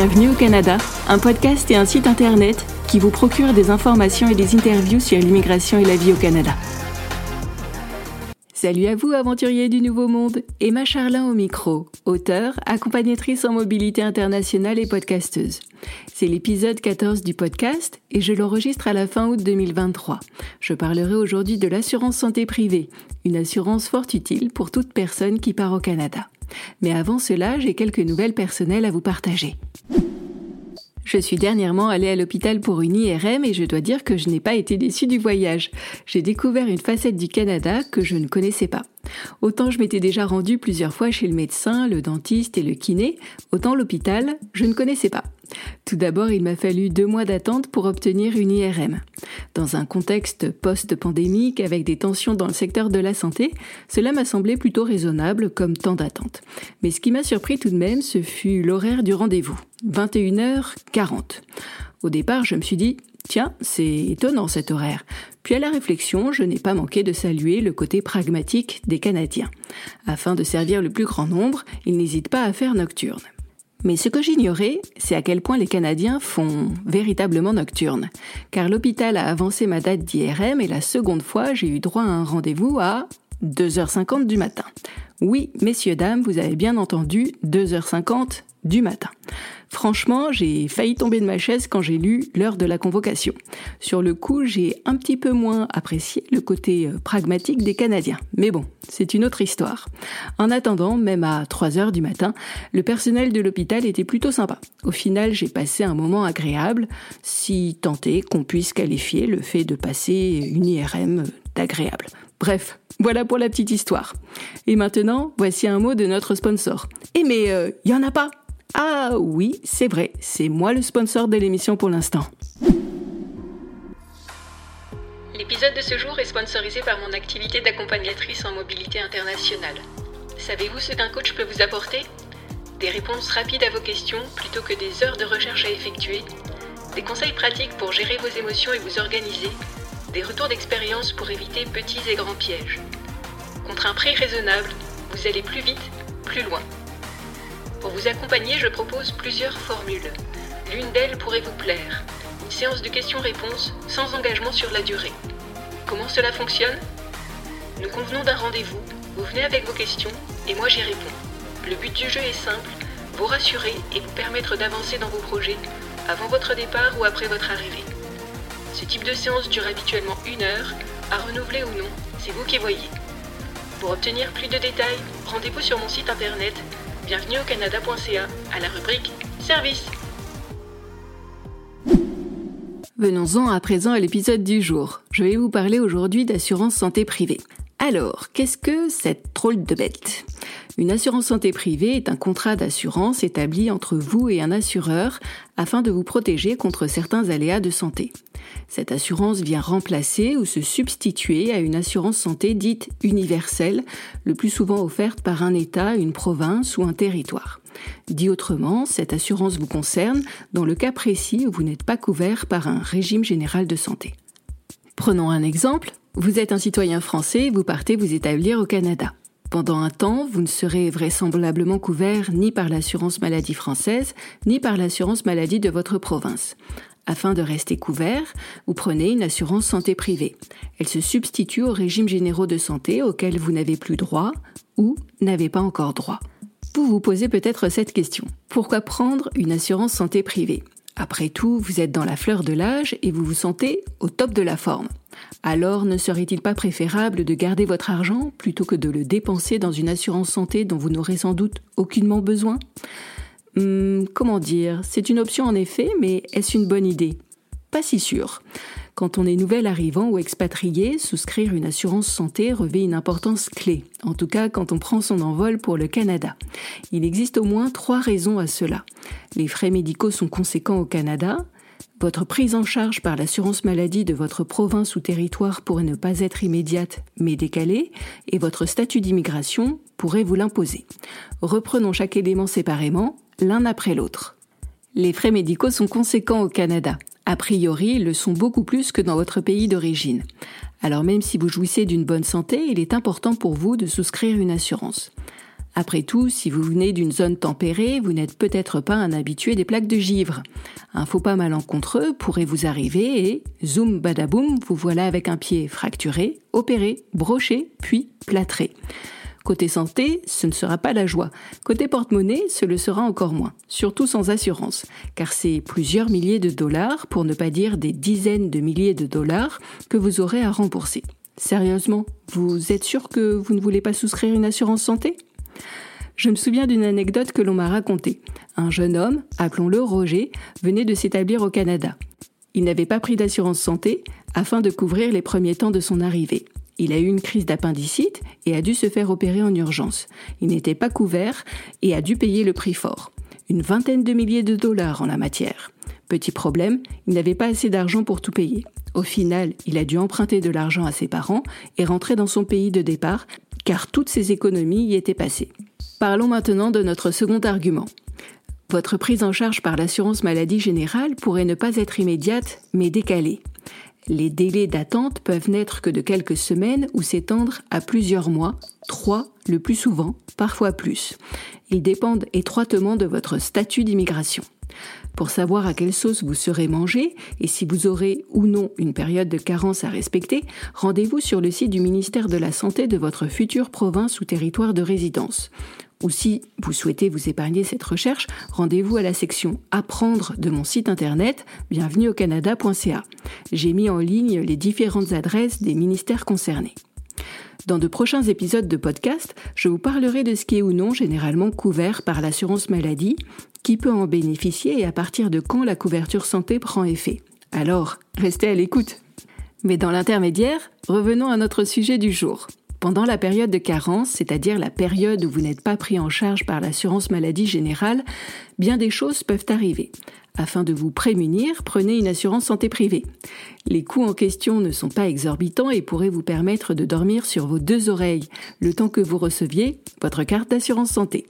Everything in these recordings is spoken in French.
Bienvenue au Canada, un podcast et un site internet qui vous procure des informations et des interviews sur l'immigration et la vie au Canada. Salut à vous, aventuriers du Nouveau Monde. Emma Charlin au micro, auteure, accompagnatrice en mobilité internationale et podcasteuse. C'est l'épisode 14 du podcast et je l'enregistre à la fin août 2023. Je parlerai aujourd'hui de l'assurance santé privée, une assurance fort utile pour toute personne qui part au Canada. Mais avant cela, j'ai quelques nouvelles personnelles à vous partager. Je suis dernièrement allée à l'hôpital pour une IRM et je dois dire que je n'ai pas été déçue du voyage. J'ai découvert une facette du Canada que je ne connaissais pas. Autant je m'étais déjà rendue plusieurs fois chez le médecin, le dentiste et le kiné, autant l'hôpital, je ne connaissais pas. Tout d'abord, il m'a fallu deux mois d'attente pour obtenir une IRM. Dans un contexte post-pandémique avec des tensions dans le secteur de la santé, cela m'a semblé plutôt raisonnable comme temps d'attente. Mais ce qui m'a surpris tout de même, ce fut l'horaire du rendez-vous. 21h40. Au départ, je me suis dit, tiens, c'est étonnant cet horaire. Puis à la réflexion, je n'ai pas manqué de saluer le côté pragmatique des Canadiens. Afin de servir le plus grand nombre, ils n'hésitent pas à faire nocturne. Mais ce que j'ignorais, c'est à quel point les Canadiens font véritablement nocturne. Car l'hôpital a avancé ma date d'IRM et la seconde fois, j'ai eu droit à un rendez-vous à 2h50 du matin. Oui, messieurs, dames, vous avez bien entendu, 2h50 du matin. Franchement, j'ai failli tomber de ma chaise quand j'ai lu l'heure de la convocation. Sur le coup, j'ai un petit peu moins apprécié le côté euh, pragmatique des Canadiens. Mais bon, c'est une autre histoire. En attendant, même à 3 heures du matin, le personnel de l'hôpital était plutôt sympa. Au final, j'ai passé un moment agréable, si tenté qu'on puisse qualifier le fait de passer une IRM d'agréable. Bref, voilà pour la petite histoire. Et maintenant, voici un mot de notre sponsor. Eh mais, il euh, y en a pas ah oui, c'est vrai, c'est moi le sponsor de l'émission pour l'instant. L'épisode de ce jour est sponsorisé par mon activité d'accompagnatrice en mobilité internationale. Savez-vous ce qu'un coach peut vous apporter? Des réponses rapides à vos questions plutôt que des heures de recherche à effectuer, des conseils pratiques pour gérer vos émotions et vous organiser, des retours d'expérience pour éviter petits et grands pièges. Contre un prix raisonnable, vous allez plus vite, plus loin. Pour vous accompagner, je propose plusieurs formules. L'une d'elles pourrait vous plaire. Une séance de questions-réponses sans engagement sur la durée. Comment cela fonctionne? Nous convenons d'un rendez-vous, vous venez avec vos questions et moi j'y réponds. Le but du jeu est simple, vous rassurer et vous permettre d'avancer dans vos projets avant votre départ ou après votre arrivée. Ce type de séance dure habituellement une heure, à renouveler ou non, c'est vous qui voyez. Pour obtenir plus de détails, rendez-vous sur mon site internet bienvenue au canada.ca à la rubrique Service. Venons-en à présent à l'épisode du jour. Je vais vous parler aujourd'hui d'assurance santé privée. Alors, qu'est-ce que cette drôle de bête? Une assurance santé privée est un contrat d'assurance établi entre vous et un assureur afin de vous protéger contre certains aléas de santé. Cette assurance vient remplacer ou se substituer à une assurance santé dite universelle, le plus souvent offerte par un État, une province ou un territoire. Dit autrement, cette assurance vous concerne dans le cas précis où vous n'êtes pas couvert par un régime général de santé. Prenons un exemple. Vous êtes un citoyen français et vous partez vous établir au Canada. Pendant un temps, vous ne serez vraisemblablement couvert ni par l'assurance maladie française, ni par l'assurance maladie de votre province. Afin de rester couvert, vous prenez une assurance santé privée. Elle se substitue aux régimes généraux de santé auxquels vous n'avez plus droit ou n'avez pas encore droit. Vous vous posez peut-être cette question. Pourquoi prendre une assurance santé privée? Après tout, vous êtes dans la fleur de l'âge et vous vous sentez au top de la forme. Alors ne serait-il pas préférable de garder votre argent plutôt que de le dépenser dans une assurance santé dont vous n'aurez sans doute aucunement besoin? Hum, Comment dire? C'est une option en effet, mais est-ce une bonne idée? Pas si sûr. Quand on est nouvel arrivant ou expatrié, souscrire une assurance santé revêt une importance clé, en tout cas quand on prend son envol pour le Canada. Il existe au moins trois raisons à cela. Les frais médicaux sont conséquents au Canada, votre prise en charge par l'assurance maladie de votre province ou territoire pourrait ne pas être immédiate mais décalée et votre statut d'immigration pourrait vous l'imposer. Reprenons chaque élément séparément, l'un après l'autre. Les frais médicaux sont conséquents au Canada. A priori, le sont beaucoup plus que dans votre pays d'origine. Alors même si vous jouissez d'une bonne santé, il est important pour vous de souscrire une assurance. Après tout, si vous venez d'une zone tempérée, vous n'êtes peut-être pas un habitué des plaques de givre. Un faux pas malencontreux pourrait vous arriver et, zoom badaboum, vous voilà avec un pied fracturé, opéré, broché, puis plâtré. Côté santé, ce ne sera pas la joie. Côté porte-monnaie, ce le sera encore moins, surtout sans assurance, car c'est plusieurs milliers de dollars, pour ne pas dire des dizaines de milliers de dollars, que vous aurez à rembourser. Sérieusement, vous êtes sûr que vous ne voulez pas souscrire une assurance santé? Je me souviens d'une anecdote que l'on m'a racontée. Un jeune homme, appelons-le Roger, venait de s'établir au Canada. Il n'avait pas pris d'assurance santé afin de couvrir les premiers temps de son arrivée. Il a eu une crise d'appendicite et a dû se faire opérer en urgence. Il n'était pas couvert et a dû payer le prix fort. Une vingtaine de milliers de dollars en la matière. Petit problème, il n'avait pas assez d'argent pour tout payer. Au final, il a dû emprunter de l'argent à ses parents et rentrer dans son pays de départ car toutes ses économies y étaient passées. Parlons maintenant de notre second argument. Votre prise en charge par l'assurance maladie générale pourrait ne pas être immédiate, mais décalée. Les délais d'attente peuvent n'être que de quelques semaines ou s'étendre à plusieurs mois, trois le plus souvent, parfois plus. Ils dépendent étroitement de votre statut d'immigration. Pour savoir à quelle sauce vous serez mangé et si vous aurez ou non une période de carence à respecter, rendez-vous sur le site du ministère de la Santé de votre future province ou territoire de résidence. Ou si vous souhaitez vous épargner cette recherche, rendez-vous à la section Apprendre de mon site internet bienvenue au canada.ca. J'ai mis en ligne les différentes adresses des ministères concernés. Dans de prochains épisodes de podcast, je vous parlerai de ce qui est ou non généralement couvert par l'assurance maladie, qui peut en bénéficier et à partir de quand la couverture santé prend effet. Alors, restez à l'écoute. Mais dans l'intermédiaire, revenons à notre sujet du jour. Pendant la période de carence, c'est-à-dire la période où vous n'êtes pas pris en charge par l'assurance maladie générale, bien des choses peuvent arriver. Afin de vous prémunir, prenez une assurance santé privée. Les coûts en question ne sont pas exorbitants et pourraient vous permettre de dormir sur vos deux oreilles le temps que vous receviez votre carte d'assurance santé.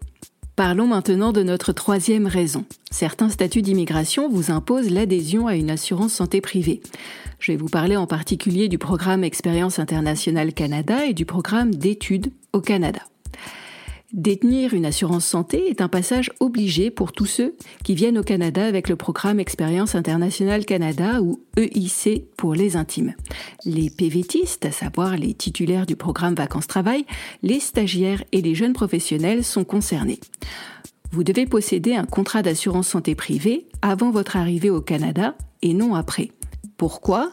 Parlons maintenant de notre troisième raison. Certains statuts d'immigration vous imposent l'adhésion à une assurance santé privée. Je vais vous parler en particulier du programme Expérience internationale Canada et du programme d'études au Canada. Détenir une assurance santé est un passage obligé pour tous ceux qui viennent au Canada avec le programme Expérience internationale Canada ou EIC pour les intimes. Les PVTistes, à savoir les titulaires du programme Vacances-Travail, les stagiaires et les jeunes professionnels sont concernés. Vous devez posséder un contrat d'assurance santé privée avant votre arrivée au Canada et non après. Pourquoi?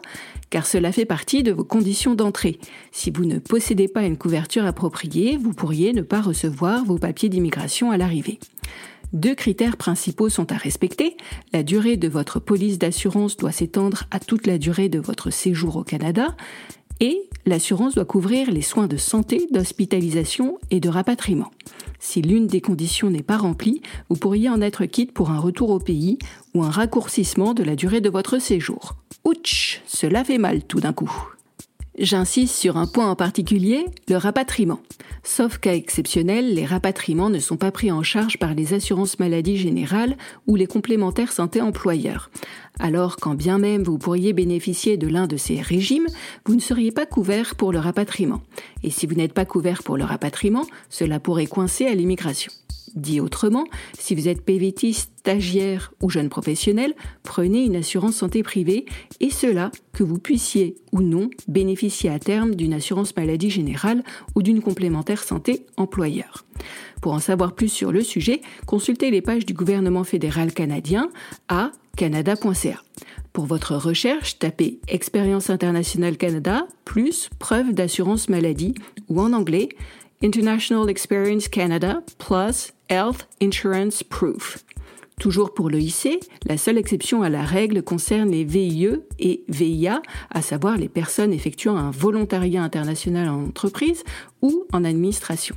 Car cela fait partie de vos conditions d'entrée. Si vous ne possédez pas une couverture appropriée, vous pourriez ne pas recevoir vos papiers d'immigration à l'arrivée. Deux critères principaux sont à respecter. La durée de votre police d'assurance doit s'étendre à toute la durée de votre séjour au Canada et l'assurance doit couvrir les soins de santé, d'hospitalisation et de rapatriement. Si l'une des conditions n'est pas remplie, vous pourriez en être quitte pour un retour au pays ou un raccourcissement de la durée de votre séjour. Ouch, cela fait mal tout d'un coup. J'insiste sur un point en particulier, le rapatriement. Sauf cas exceptionnel, les rapatriements ne sont pas pris en charge par les assurances maladie générales ou les complémentaires santé employeurs. Alors quand bien même vous pourriez bénéficier de l'un de ces régimes, vous ne seriez pas couvert pour le rapatriement. Et si vous n'êtes pas couvert pour le rapatriement, cela pourrait coincer à l'immigration. Dit autrement, si vous êtes PVT, stagiaire ou jeune professionnel, prenez une assurance santé privée et cela que vous puissiez ou non bénéficier à terme d'une assurance maladie générale ou d'une complémentaire santé employeur. Pour en savoir plus sur le sujet, consultez les pages du gouvernement fédéral canadien à canada.ca. Pour votre recherche, tapez Expérience internationale Canada plus preuve d'assurance maladie ou en anglais International Experience Canada plus Health Insurance Proof. Toujours pour l'EIC, la seule exception à la règle concerne les VIE et VIA, à savoir les personnes effectuant un volontariat international en entreprise ou en administration.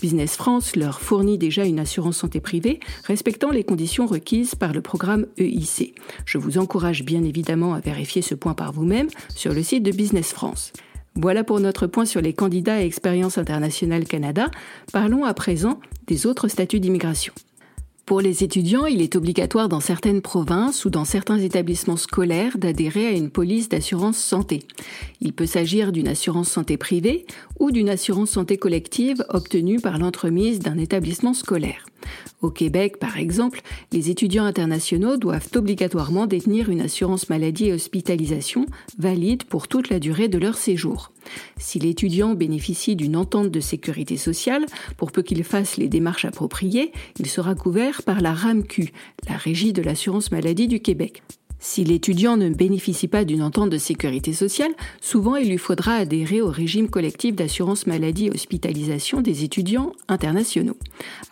Business France leur fournit déjà une assurance santé privée respectant les conditions requises par le programme EIC. Je vous encourage bien évidemment à vérifier ce point par vous-même sur le site de Business France. Voilà pour notre point sur les candidats à Expérience internationale Canada. Parlons à présent des autres statuts d'immigration. Pour les étudiants, il est obligatoire dans certaines provinces ou dans certains établissements scolaires d'adhérer à une police d'assurance santé. Il peut s'agir d'une assurance santé privée ou d'une assurance santé collective obtenue par l'entremise d'un établissement scolaire. Au Québec, par exemple, les étudiants internationaux doivent obligatoirement détenir une assurance maladie et hospitalisation valide pour toute la durée de leur séjour. Si l'étudiant bénéficie d'une entente de sécurité sociale, pour peu qu'il fasse les démarches appropriées, il sera couvert par la RAMQ, la Régie de l'assurance maladie du Québec. Si l'étudiant ne bénéficie pas d'une entente de sécurité sociale, souvent il lui faudra adhérer au régime collectif d'assurance maladie et hospitalisation des étudiants internationaux.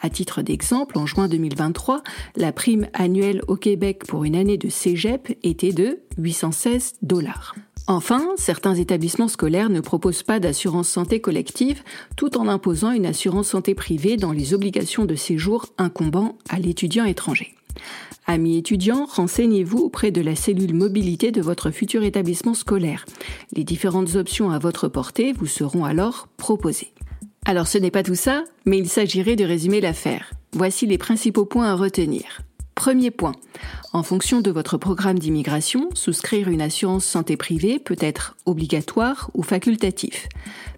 À titre d'exemple, en juin 2023, la prime annuelle au Québec pour une année de cégep était de 816 dollars. Enfin, certains établissements scolaires ne proposent pas d'assurance santé collective tout en imposant une assurance santé privée dans les obligations de séjour incombant à l'étudiant étranger. Amis étudiants, renseignez-vous auprès de la cellule mobilité de votre futur établissement scolaire. Les différentes options à votre portée vous seront alors proposées. Alors ce n'est pas tout ça, mais il s'agirait de résumer l'affaire. Voici les principaux points à retenir. Premier point. En fonction de votre programme d'immigration, souscrire une assurance santé privée peut être obligatoire ou facultatif.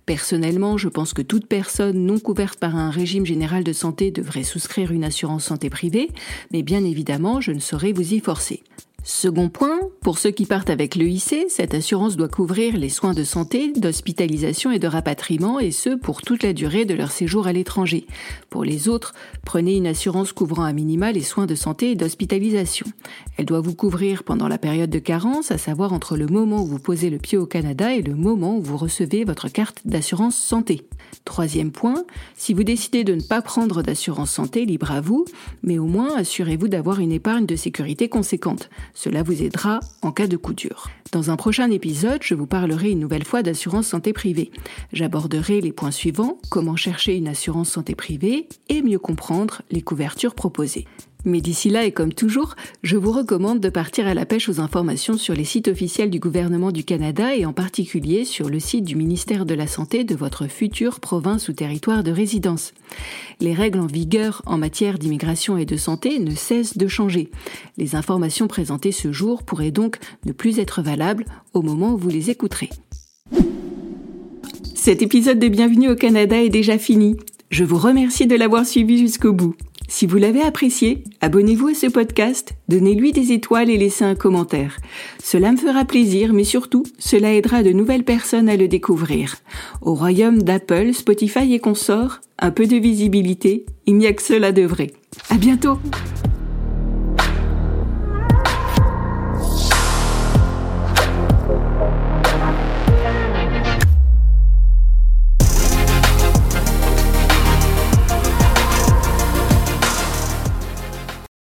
Personnellement, je pense que toute personne non couverte par un régime général de santé devrait souscrire une assurance santé privée, mais bien évidemment, je ne saurais vous y forcer. Second point, pour ceux qui partent avec l'EIC, cette assurance doit couvrir les soins de santé, d'hospitalisation et de rapatriement, et ce pour toute la durée de leur séjour à l'étranger. Pour les autres, prenez une assurance couvrant à minima les soins de santé et d'hospitalisation. Elle doit vous couvrir pendant la période de carence, à savoir entre le moment où vous posez le pied au Canada et le moment où vous recevez votre carte d'assurance santé. Troisième point, si vous décidez de ne pas prendre d'assurance santé, libre à vous, mais au moins assurez-vous d'avoir une épargne de sécurité conséquente. Cela vous aidera en cas de coup dur. Dans un prochain épisode, je vous parlerai une nouvelle fois d'assurance santé privée. J'aborderai les points suivants, comment chercher une assurance santé privée et mieux comprendre les couvertures proposées. Mais d'ici là et comme toujours, je vous recommande de partir à la pêche aux informations sur les sites officiels du gouvernement du Canada et en particulier sur le site du ministère de la Santé de votre future province ou territoire de résidence. Les règles en vigueur en matière d'immigration et de santé ne cessent de changer. Les informations présentées ce jour pourraient donc ne plus être valables au moment où vous les écouterez. Cet épisode de Bienvenue au Canada est déjà fini. Je vous remercie de l'avoir suivi jusqu'au bout. Si vous l'avez apprécié, abonnez-vous à ce podcast, donnez-lui des étoiles et laissez un commentaire. Cela me fera plaisir, mais surtout, cela aidera de nouvelles personnes à le découvrir. Au royaume d'Apple, Spotify et consorts, un peu de visibilité, il n'y a que cela de vrai. À bientôt!